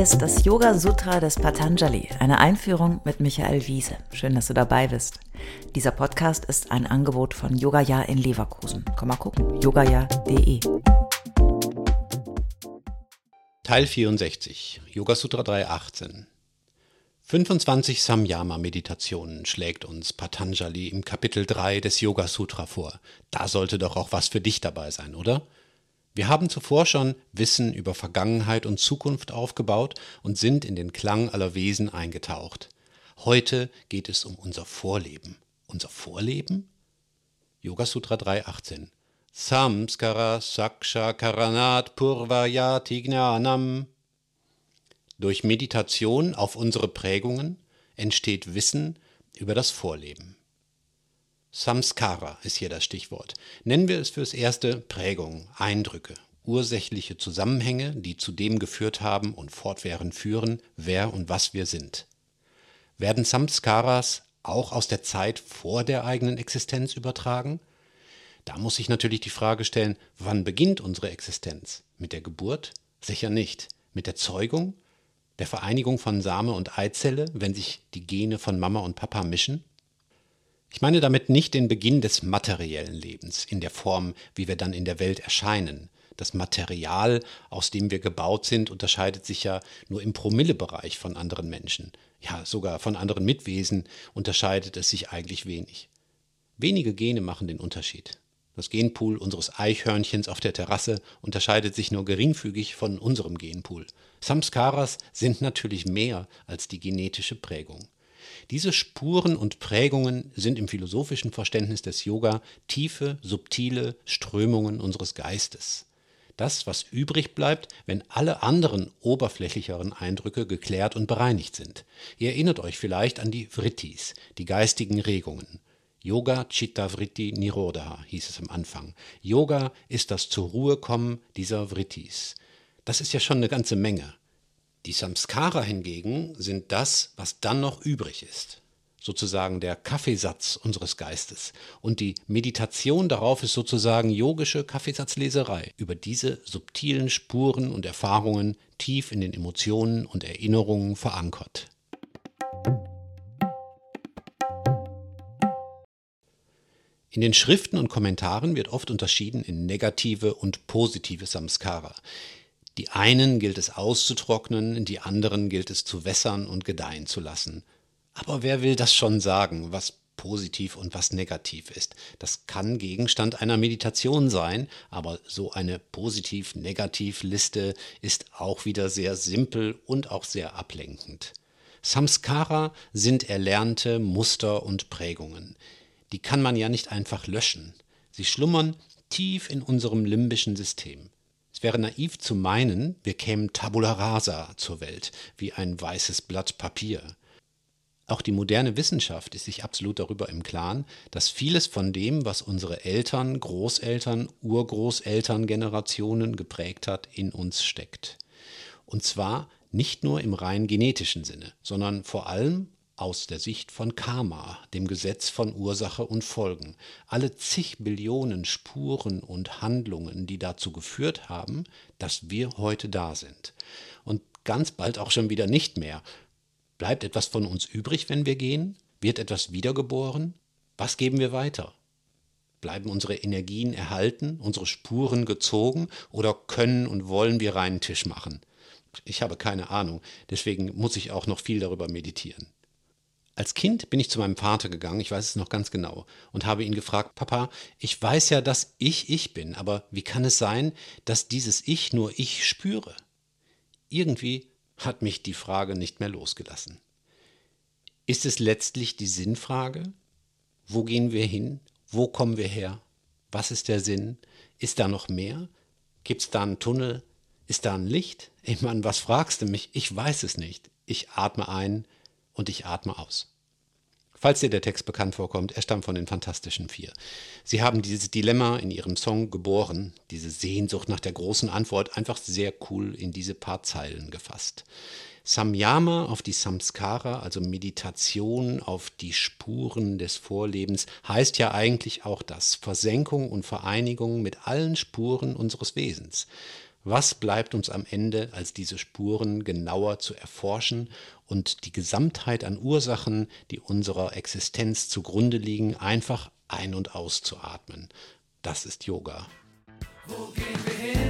Ist das Yoga Sutra des Patanjali, eine Einführung mit Michael Wiese. Schön, dass du dabei bist. Dieser Podcast ist ein Angebot von Yogaya in Leverkusen. Komm mal gucken, yogaya.de. Teil 64, Yoga Sutra 318. 25 Samyama-Meditationen schlägt uns Patanjali im Kapitel 3 des Yoga Sutra vor. Da sollte doch auch was für dich dabei sein, oder? Wir haben zuvor schon Wissen über Vergangenheit und Zukunft aufgebaut und sind in den Klang aller Wesen eingetaucht. Heute geht es um unser Vorleben. Unser Vorleben? Yoga Sutra 3.18 Samskara Saksha Karanat Purvayati Gnanam Durch Meditation auf unsere Prägungen entsteht Wissen über das Vorleben. Samskara ist hier das Stichwort. Nennen wir es fürs erste Prägung, Eindrücke, ursächliche Zusammenhänge, die zu dem geführt haben und fortwährend führen, wer und was wir sind. Werden Samskaras auch aus der Zeit vor der eigenen Existenz übertragen? Da muss sich natürlich die Frage stellen, wann beginnt unsere Existenz? Mit der Geburt? Sicher nicht. Mit der Zeugung? Der Vereinigung von Same und Eizelle, wenn sich die Gene von Mama und Papa mischen? Ich meine damit nicht den Beginn des materiellen Lebens in der Form, wie wir dann in der Welt erscheinen. Das Material, aus dem wir gebaut sind, unterscheidet sich ja nur im Promillebereich von anderen Menschen. Ja, sogar von anderen Mitwesen unterscheidet es sich eigentlich wenig. Wenige Gene machen den Unterschied. Das Genpool unseres Eichhörnchens auf der Terrasse unterscheidet sich nur geringfügig von unserem Genpool. Samskaras sind natürlich mehr als die genetische Prägung. Diese Spuren und Prägungen sind im philosophischen Verständnis des Yoga tiefe, subtile Strömungen unseres Geistes. Das, was übrig bleibt, wenn alle anderen oberflächlicheren Eindrücke geklärt und bereinigt sind. Ihr erinnert euch vielleicht an die Vrittis, die geistigen Regungen. Yoga Chitta Vritti Nirodha hieß es am Anfang. Yoga ist das zur Ruhe kommen dieser Vrittis. Das ist ja schon eine ganze Menge. Die Samskara hingegen sind das, was dann noch übrig ist, sozusagen der Kaffeesatz unseres Geistes. Und die Meditation darauf ist sozusagen yogische Kaffeesatzleserei über diese subtilen Spuren und Erfahrungen tief in den Emotionen und Erinnerungen verankert. In den Schriften und Kommentaren wird oft unterschieden in negative und positive Samskara. Die einen gilt es auszutrocknen, die anderen gilt es zu wässern und gedeihen zu lassen. Aber wer will das schon sagen, was positiv und was negativ ist? Das kann Gegenstand einer Meditation sein, aber so eine positiv-negativ-Liste ist auch wieder sehr simpel und auch sehr ablenkend. Samskara sind erlernte Muster und Prägungen. Die kann man ja nicht einfach löschen. Sie schlummern tief in unserem limbischen System. Es wäre naiv zu meinen, wir kämen tabula rasa zur Welt, wie ein weißes Blatt Papier. Auch die moderne Wissenschaft ist sich absolut darüber im Klaren, dass vieles von dem, was unsere Eltern, Großeltern, Urgroßelterngenerationen geprägt hat, in uns steckt. Und zwar nicht nur im rein genetischen Sinne, sondern vor allem aus der Sicht von Karma, dem Gesetz von Ursache und Folgen, alle zig Billionen Spuren und Handlungen, die dazu geführt haben, dass wir heute da sind. Und ganz bald auch schon wieder nicht mehr. Bleibt etwas von uns übrig, wenn wir gehen? Wird etwas wiedergeboren? Was geben wir weiter? Bleiben unsere Energien erhalten, unsere Spuren gezogen oder können und wollen wir reinen Tisch machen? Ich habe keine Ahnung, deswegen muss ich auch noch viel darüber meditieren. Als Kind bin ich zu meinem Vater gegangen, ich weiß es noch ganz genau, und habe ihn gefragt, Papa, ich weiß ja, dass ich ich bin, aber wie kann es sein, dass dieses Ich nur ich spüre? Irgendwie hat mich die Frage nicht mehr losgelassen. Ist es letztlich die Sinnfrage? Wo gehen wir hin? Wo kommen wir her? Was ist der Sinn? Ist da noch mehr? Gibt es da einen Tunnel? Ist da ein Licht? Ich meine, was fragst du mich? Ich weiß es nicht. Ich atme ein und ich atme aus. Falls dir der Text bekannt vorkommt, er stammt von den Fantastischen Vier. Sie haben dieses Dilemma in ihrem Song geboren, diese Sehnsucht nach der großen Antwort, einfach sehr cool in diese paar Zeilen gefasst. Samyama auf die Samskara, also Meditation auf die Spuren des Vorlebens, heißt ja eigentlich auch das, Versenkung und Vereinigung mit allen Spuren unseres Wesens. Was bleibt uns am Ende, als diese Spuren genauer zu erforschen und die Gesamtheit an Ursachen, die unserer Existenz zugrunde liegen, einfach ein- und auszuatmen? Das ist Yoga. Wo gehen wir hin?